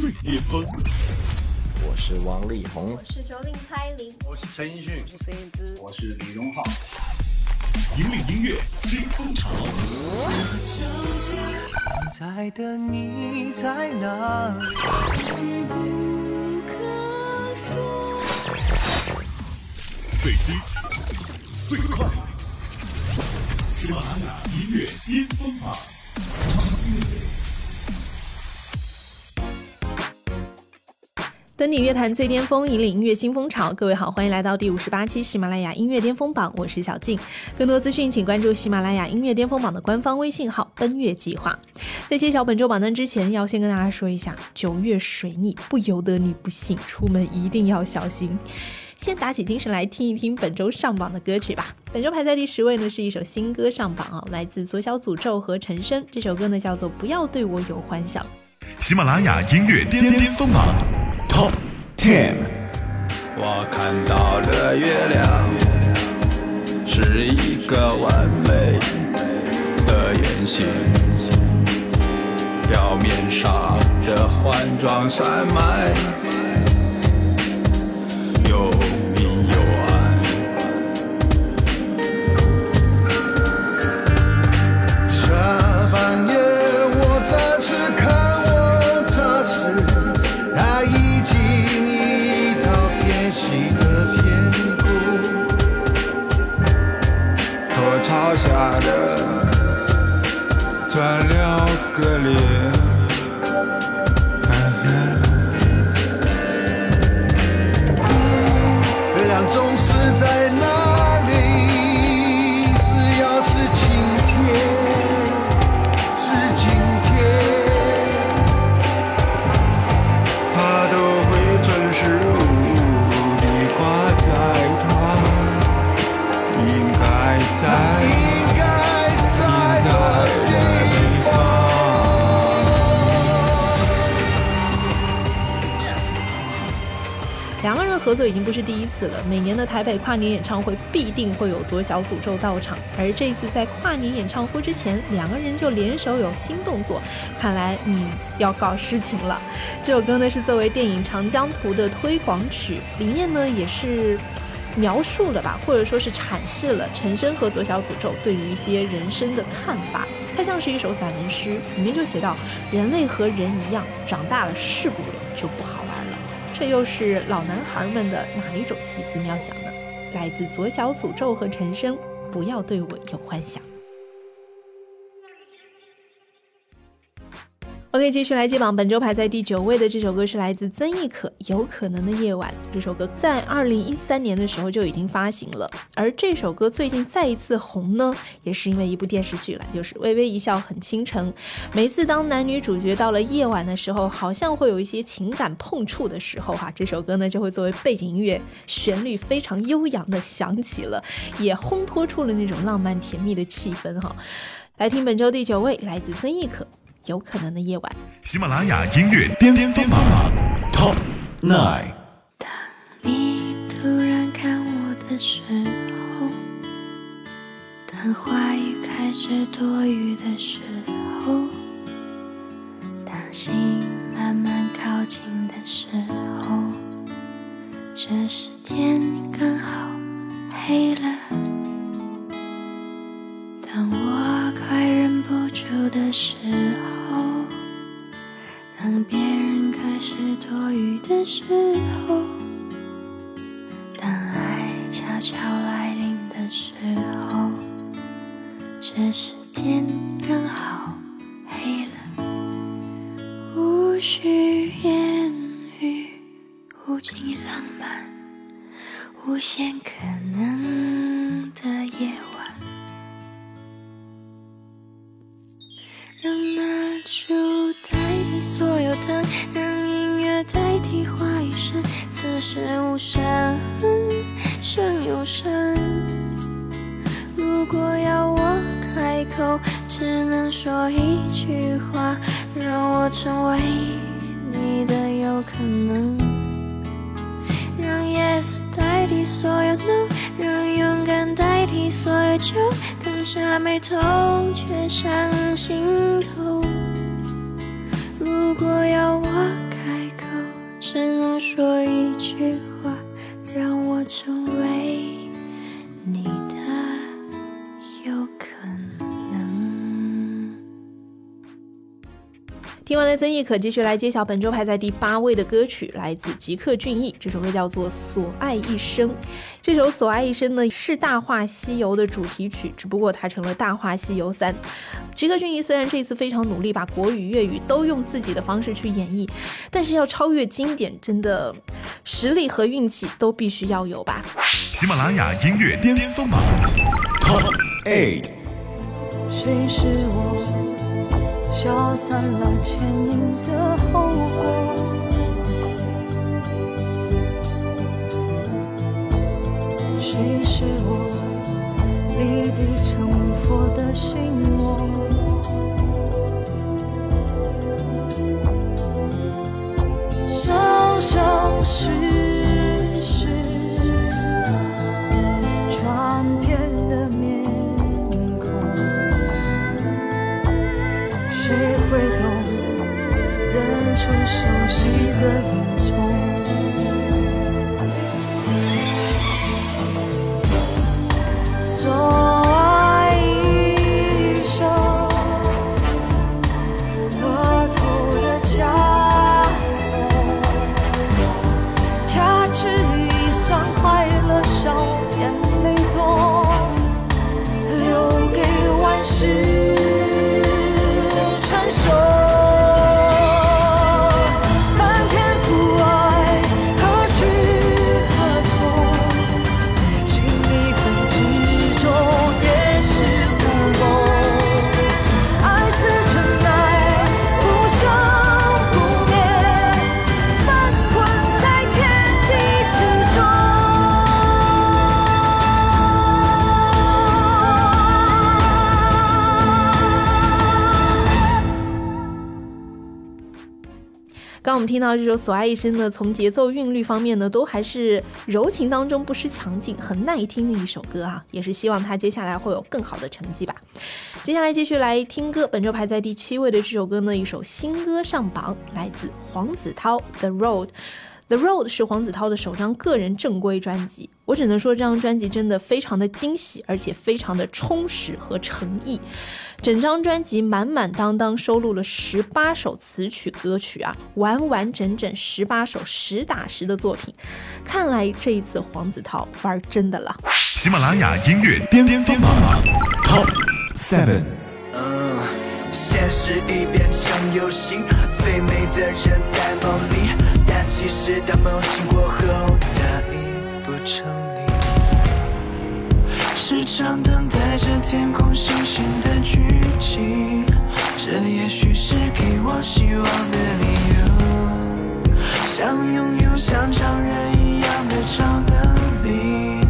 最巅峰。我是王力宏，我是九零蔡琳，我是陈奕迅，我是燕姿，我是李荣浩。引领音乐新风潮。在的你在哪里？最新最快，喜马拉雅音乐巅峰榜。登顶乐坛最巅峰，引领音乐新风潮。各位好，欢迎来到第五十八期喜马拉雅音乐巅峰榜，我是小静。更多资讯，请关注喜马拉雅音乐巅峰榜的官方微信号“奔月计划”。在揭晓本周榜单之前，要先跟大家说一下，九月水逆不由得你不信，出门一定要小心。先打起精神来听一听本周上榜的歌曲吧。本周排在第十位呢是一首新歌上榜啊，来自左小诅咒和陈升。这首歌呢叫做《不要对我有幻想》。喜马拉雅音乐巅巅峰榜 Top Ten。我看到了月亮是一个完美的圆形，表面上的环状山脉第一次了，每年的台北跨年演唱会必定会有左小诅咒到场，而这次在跨年演唱会之前，两个人就联手有新动作，看来嗯要搞事情了。这首歌呢是作为电影《长江图》的推广曲，里面呢也是。描述了吧，或者说是阐释了陈升和左小诅咒对于一些人生的看法。它像是一首散文诗，里面就写到：人类和人一样，长大了是不是就不好？这又是老男孩们的哪一种奇思妙想呢？来自左小诅咒和陈升，不要对我有幻想。OK，继续来接榜。本周排在第九位的这首歌是来自曾轶可，《有可能的夜晚》。这首歌在二零一三年的时候就已经发行了，而这首歌最近再一次红呢，也是因为一部电视剧了，就是《微微一笑很倾城》。每次当男女主角到了夜晚的时候，好像会有一些情感碰触的时候，哈，这首歌呢就会作为背景音乐，旋律非常悠扬的响起了，也烘托出了那种浪漫甜蜜的气氛，哈。来听本周第九位，来自曾轶可。有可能的夜晚，喜马拉雅音乐巅巅峰榜 Top Nine。当你突然看我的时候，当话语开始多余的时候，当心慢慢靠近的时候，这时天刚好黑了。当我快忍不住的时下雨的时候，口，只能说一句话，让我成为你的有可能。让 yes 代替所有 no，让勇敢代替所有酒，放下眉头，却上心头。如果要我开口，只能说一句话，让我成为听完了曾轶可，继续来揭晓本周排在第八位的歌曲，来自吉克隽逸，这首歌叫做《所爱一生》。这首《所爱一生》呢是《大话西游》的主题曲，只不过它成了《大话西游三》。吉克隽逸虽然这次非常努力，把国语、粤语都用自己的方式去演绎，但是要超越经典，真的实力和运气都必须要有吧。喜马拉雅音乐巅峰榜 Top Eight。谁是我消散了牵引的后果？谁是我立地成佛的心魔？生生世熟悉的影踪？听到这首《所爱一生》呢，从节奏韵律方面呢，都还是柔情当中不失强劲，很耐听的一首歌啊，也是希望他接下来会有更好的成绩吧。接下来继续来听歌，本周排在第七位的这首歌呢，一首新歌上榜，来自黄子韬《The Road》。The Road 是黄子韬的首张个人正规专辑，我只能说这张专辑真的非常的惊喜，而且非常的充实和诚意。整张专辑满满当当收录了十八首词曲歌曲啊，完完整整十八首实打实的作品。看来这一次黄子韬玩真的了。喜马拉雅音乐巅峰榜 Top Seven。嗯，现实已变成游戏，最美的人在梦里，但其实当梦醒过后，它已不成立。时常等待着天空星星的聚集，这也许是给我希望的理由。想拥有像常人一样的超能力，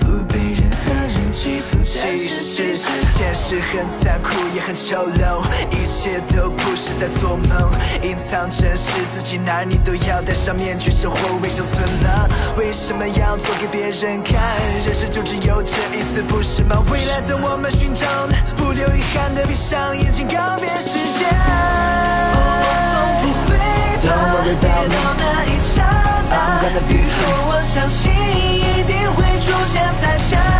不被任何人欺负。其实现实很残酷，也很丑陋，一切都不是在做梦。隐藏真实自己，哪儿你都要戴上面具，生活为生存呢？为什么要做给别人看？人生就只有这一次，不是吗？未来等我们寻找，不留遗憾的闭上眼睛，告别时间。我从不会跌到那一刹那雨后我相信一定会出现彩霞。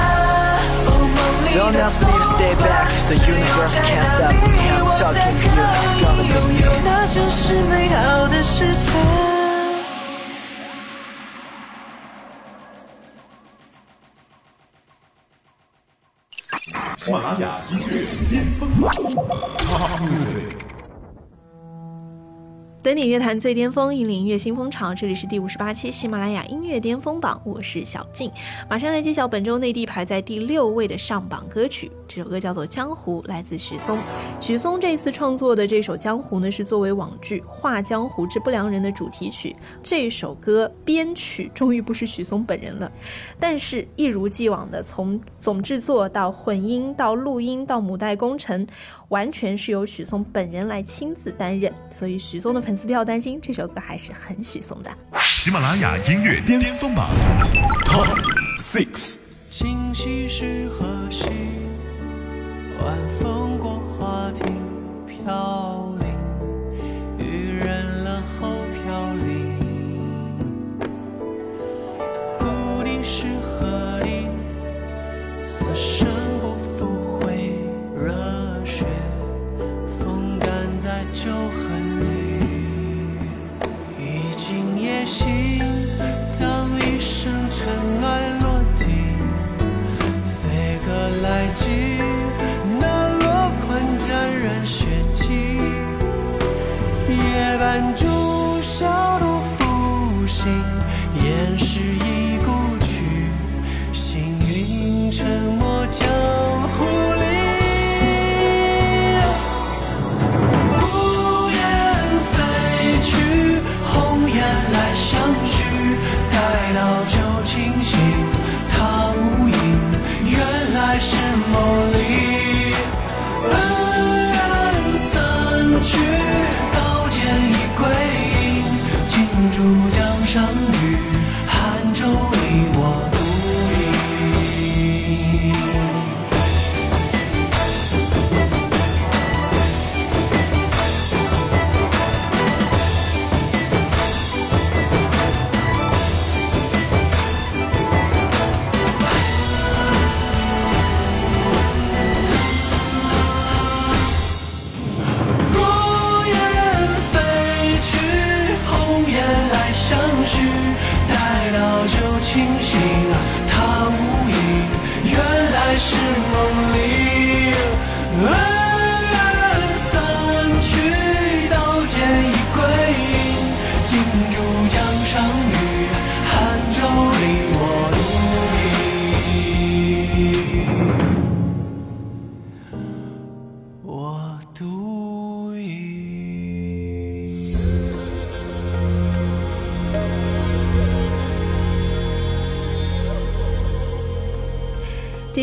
哦，梦里 Don't 的 ask me to stay back, the universe can't stop me. I'm talking to you, gonna be 拥 me. 有那真是美好的时辰。喜马拉雅音乐巅峰榜 Top Music。 登顶乐坛最巅峰，引领音乐新风潮。这里是第五十八期喜马拉雅音乐巅峰榜，我是小静。马上来揭晓本周内地排在第六位的上榜歌曲，这首歌叫做《江湖》，来自许嵩。许嵩这次创作的这首《江湖》呢，是作为网剧《画江湖之不良人》的主题曲。这首歌编曲终于不是许嵩本人了，但是一如既往的从总制作到混音到录音到母带工程，完全是由许嵩本人来亲自担任。所以许嵩的粉丝不要担心，这首歌还是很许嵩的。喜马拉雅音乐巅峰榜 Top Six。今夕是何夕？晚风过花亭飘零，雨人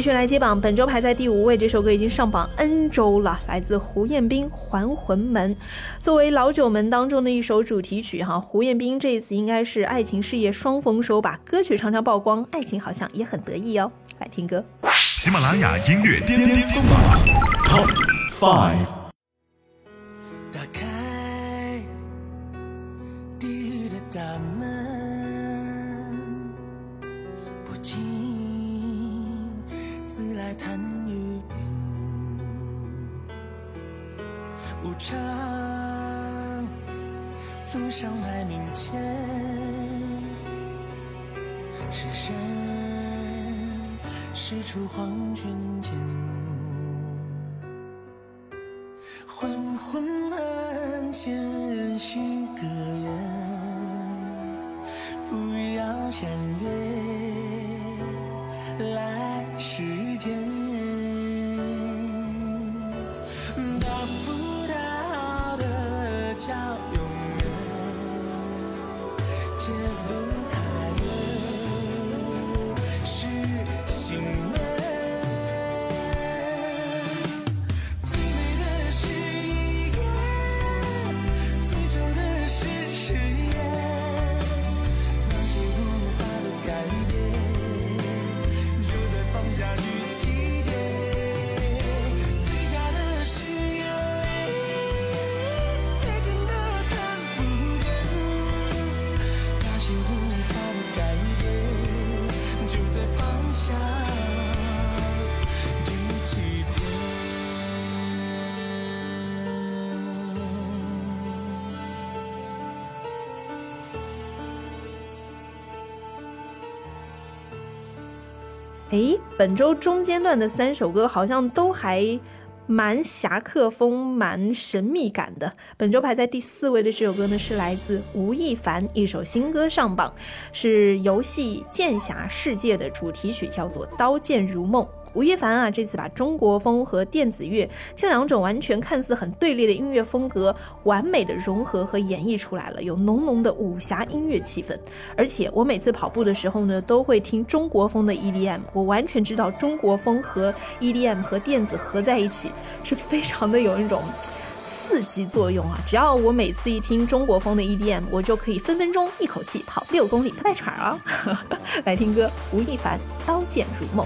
续来接榜，本周排在第五位，这首歌已经上榜 N 周了，来自胡彦斌《还魂门》。作为老九门当中的一首主题曲，哈，胡彦斌这一次应该是爱情事业双丰收吧，歌曲常常曝光，爱情好像也很得意哦。来听歌。喜马拉雅音乐巅巅峰榜 Top Five。打开地狱的大门，自来贪欲饮，无常路上来明前，是神使出黄泉剑。解不开的是心门。诶，本周中间段的三首歌好像都还蛮侠客风、蛮神秘感的。本周排在第四位的这首歌呢，是来自吴亦凡一首新歌上榜，是游戏《剑侠世界》的主题曲，叫做《刀剑如梦》。吴亦凡啊，这次把中国风和电子乐这两种完全看似很对立的音乐风格，完美的融合和演绎出来了，有浓浓的武侠音乐气氛。而且我每次跑步的时候呢，都会听中国风的 EDM，我完全知道中国风和 EDM 和电子合在一起是非常的有那种。刺激作用啊！只要我每次一听中国风的 EDM，我就可以分分钟一口气跑六公里不带喘啊！来听歌，吴亦凡《刀剑如梦》。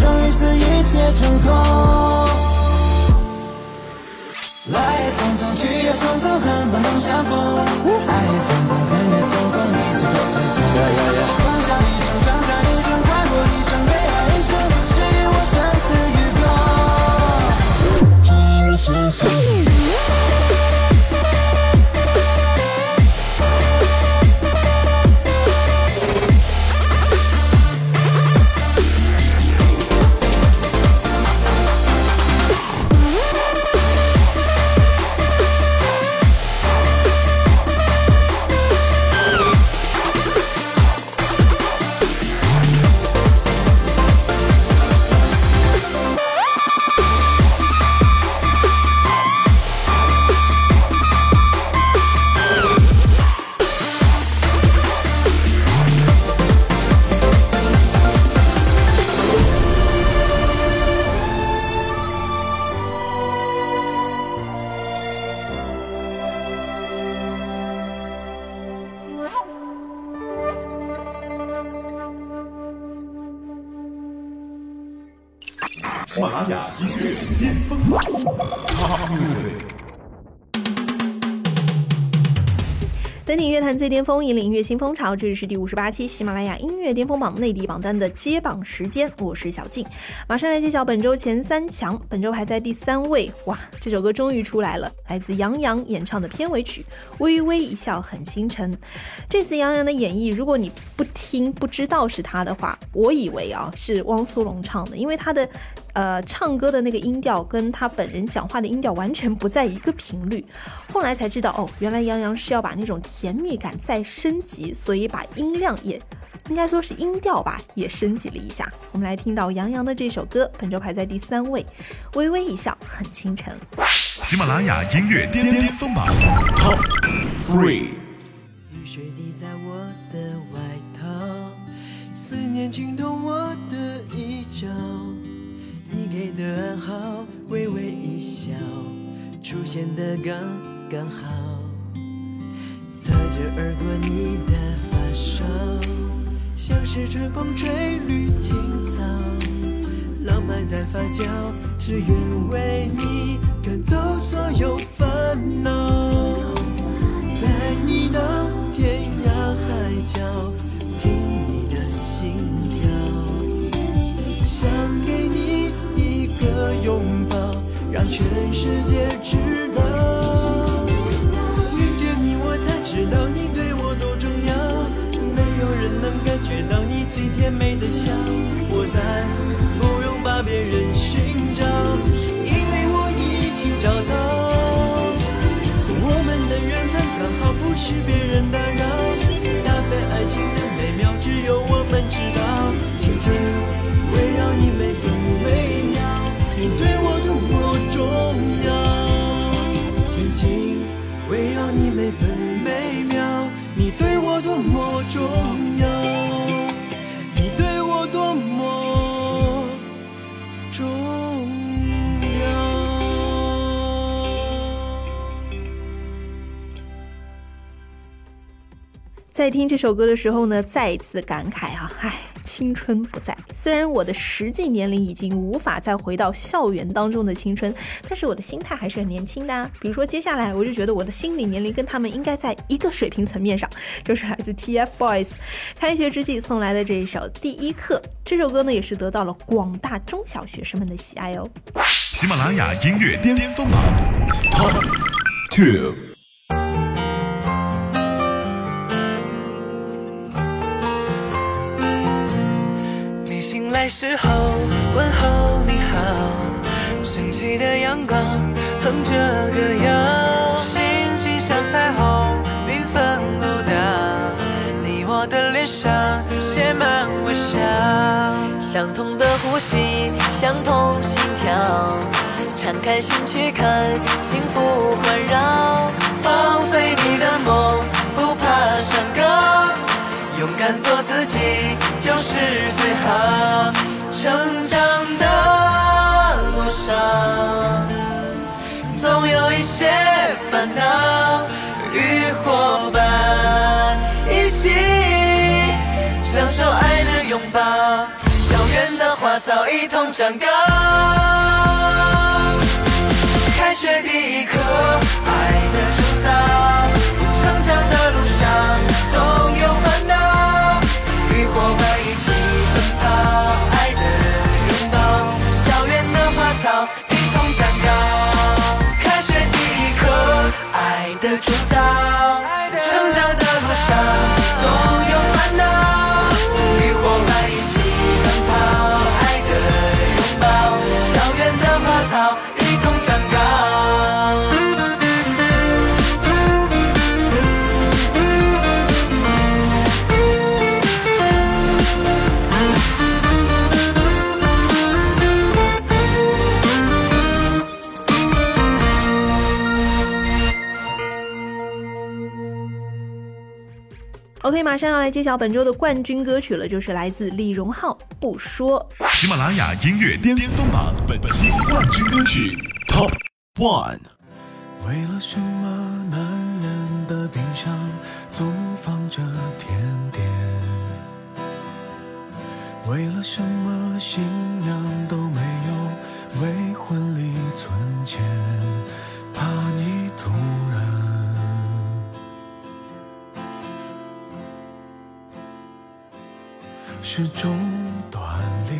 生与死，一切成空。来也匆匆，去也匆匆，恨不能相逢。爱也匆匆，恨也匆匆，一切都随风。放下一生，放下一生，快活一生，悲哀一生，我生死与共。喜马拉雅音乐巅峰榜 Top Music。登顶乐坛最巅峰，引领音乐新风潮。这里是第五十八期喜马拉雅音乐巅峰榜内地榜单的揭榜时间，我是小静，马上来揭晓本周前三强。本周排在第三位，哇，这首歌终于出来了，来自杨洋演唱的片尾曲《微微一笑很倾城》。这次杨洋的演绎，如果你不听不知道是他的话，我以为啊是汪苏泷唱的，因为他的。呃，唱歌的那个音调跟他本人讲话的音调完全不在一个频率。后来才知道，哦，原来杨洋是要把那种甜蜜感再升级，所以把音量也应该说是音调吧，也升级了一下。我们来听到杨洋的这首歌，本周排在第三位，《微微一笑很倾城》。喜马拉雅音乐巅巅峰榜 Top Three。雨水滴在我的外套，思念浸透我的衣角。你的暗号，微微一笑，出现的刚刚好。擦肩而过你的发梢，像是春风吹绿青草，浪漫在发酵，只愿为你赶走所有烦恼，重要，你对我多么重要。在听这首歌的时候呢，再一次感慨啊，唉。青春不在，虽然我的实际年龄已经无法再回到校园当中的青春，但是我的心态还是很年轻的啊。比如说，接下来我就觉得我的心理年龄跟他们应该在一个水平层面上，就是来自 TFBOYS 开学之际送来的这一首《第一课》。这首歌呢，也是得到了广大中小学生们的喜爱哦。喜马拉雅音乐巅峰榜 Top Two。来时候问候你好，升起的阳光哼着歌谣，心情像彩虹缤纷舞蹈，你我的脸上写满微笑，相同的呼吸，相同心跳，敞开心去看，幸福环绕，放飞你的勇敢做自己就是最好。成长的路上，总有一些烦恼，与伙伴一起享受爱的拥抱，校园的花草一同长高。开学第一课，爱的铸造，OK，马上要来揭晓本周的冠军歌曲了，就是来自李荣浩《不说》。喜马拉雅音乐巅峰榜本期冠军歌曲 Top One。为了什么男人的冰箱总放着甜点？为了什么信仰都没有，为婚礼存钱，是种锻炼。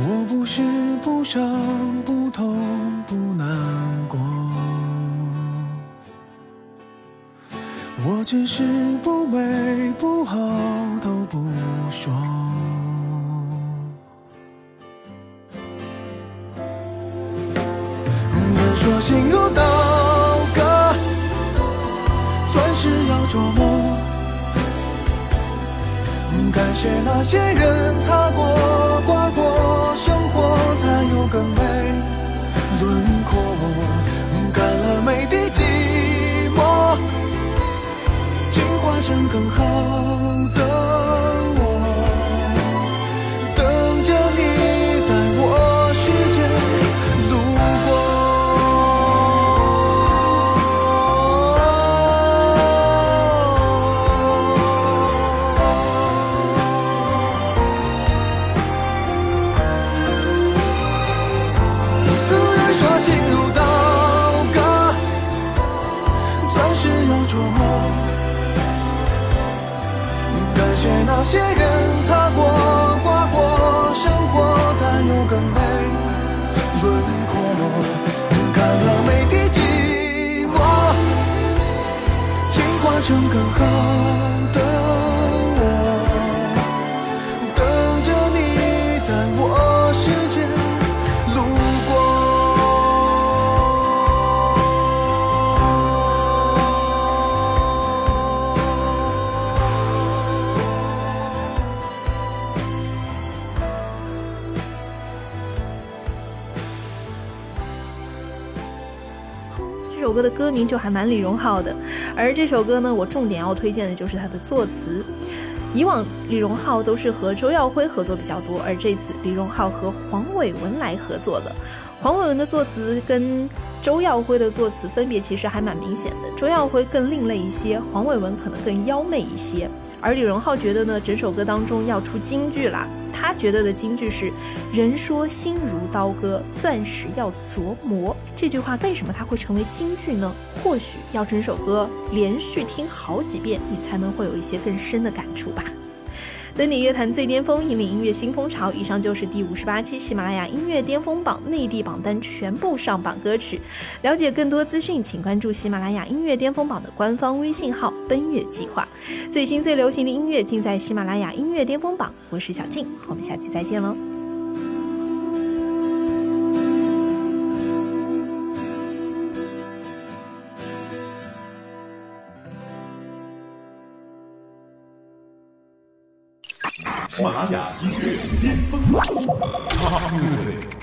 我不是不伤、不痛、不难过，我只是不美不好都不说。谢那些人擦过、刮过，生活才有更美轮廓。干了每滴寂寞，进化成更好歌名就还蛮李荣浩的，而这首歌呢，我重点要推荐的就是它的作词。以往李荣浩都是和周耀辉合作比较多，而这次李荣浩和黄伟文来合作了。黄伟文的作词跟周耀辉的作词分别其实还蛮明显的，周耀辉更另类一些，黄伟文可能更妖媚一些。而李荣浩觉得呢，整首歌当中要出金句啦，他觉得的金句是“人说心如刀割，钻石要琢磨”。这句话为什么它会成为金句呢？或许要整首歌连续听好几遍，你才能会有一些更深的感触吧。登顶乐坛最巅峰，引领音乐新风潮。以上就是第五十八期喜马拉雅音乐巅峰榜内地榜单全部上榜歌曲。了解更多资讯，请关注喜马拉雅音乐巅峰榜的官方微信号“奔月计划”。最新最流行的音乐尽在喜马拉雅音乐巅峰榜。我是小静，我们下期再见喽。喜马拉雅音乐巅峰榜 Top Music。